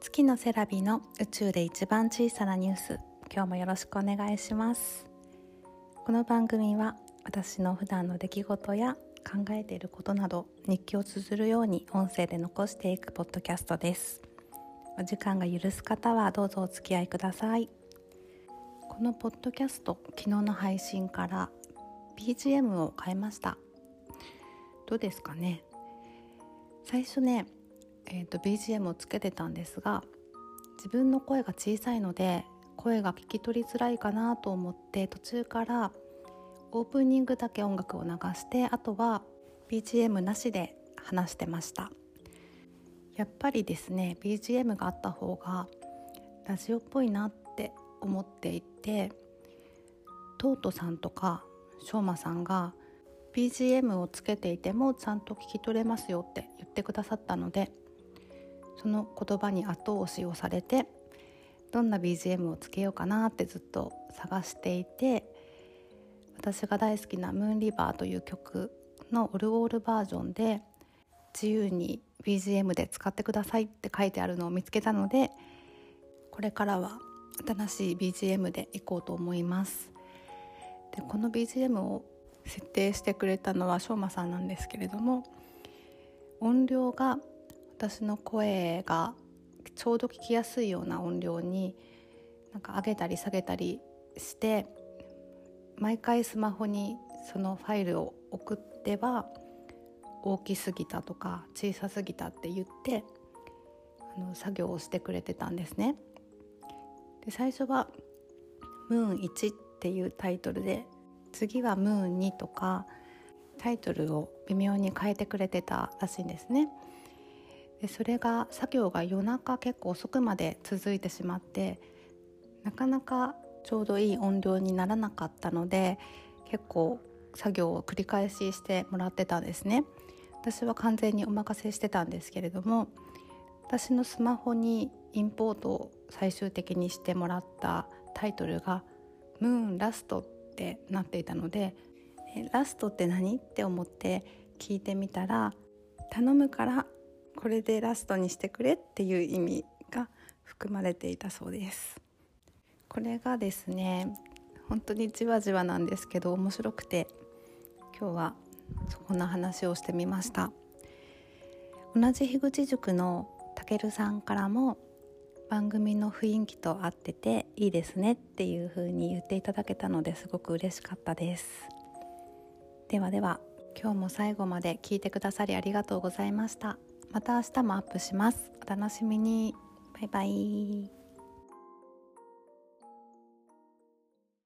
月のセラビの宇宙で一番小さなニュース今日もよろしくお願いします。この番組は私の普段の出来事や考えていることなど日記を綴るように音声で残していくポッドキャストです。お時間が許す方はどうぞお付き合いください。このポッドキャスト昨日の配信から BGM を変えました。どうですかね？最初ねえーと、BGM をつけてたんですが自分の声が小さいので声が聞き取りづらいかなと思って途中からオープニングだけ音楽を流してあとは BGM なしで話してました。やっぱりですね BGM があった方がラジオっぽいなって思っていてトートさんとかしょうまさんが BGM をつけていてもちゃんと聞き取れますよって言ってくださったのでその言葉に後押しをされてどんな BGM をつけようかなってずっと探していて私が大好きな「ムーンリバー」という曲のオルゴールバージョンで自由に BGM で使ってくださいって書いてあるのを見つけたのでこれからは新しい BGM でいこうと思います。でこの BGM を設定してくれたのはしょうまさんなんですけれども音量が私の声がちょうど聞きやすいような音量になんか上げたり下げたりして毎回スマホにそのファイルを送っては大きすぎたとか小さすぎたって言ってあの作業をしてくれてたんですね。で最初は「ムーン1」っていうタイトルで次は「ムーン2」とかタイトルを微妙に変えてくれてたらしいんですね。でそれが作業が夜中結構遅くまで続いてしまってなかなかちょうどいい音量にならなかったので結構作業を繰り返ししてもらってたんですね私は完全にお任せしてたんですけれども私のスマホにインポートを最終的にしてもらったタイトルが「ムーンラスト」ってなっていたので「ラストって何?」って思って聞いてみたら「頼むからこれでラストにしてくれっていう意味が含まれていたそうです。これがですね本当にじわじわなんですけど面白くて今日はそんな話をしてみました。同じ樋口塾のたけるさんからも番組の雰囲気と合ってていいですねっていう風に言っていただけたのですごく嬉しかったです。ではでは今日も最後まで聞いてくださりありがとうございました。また明日もアップします。お楽しみに。バイバイ。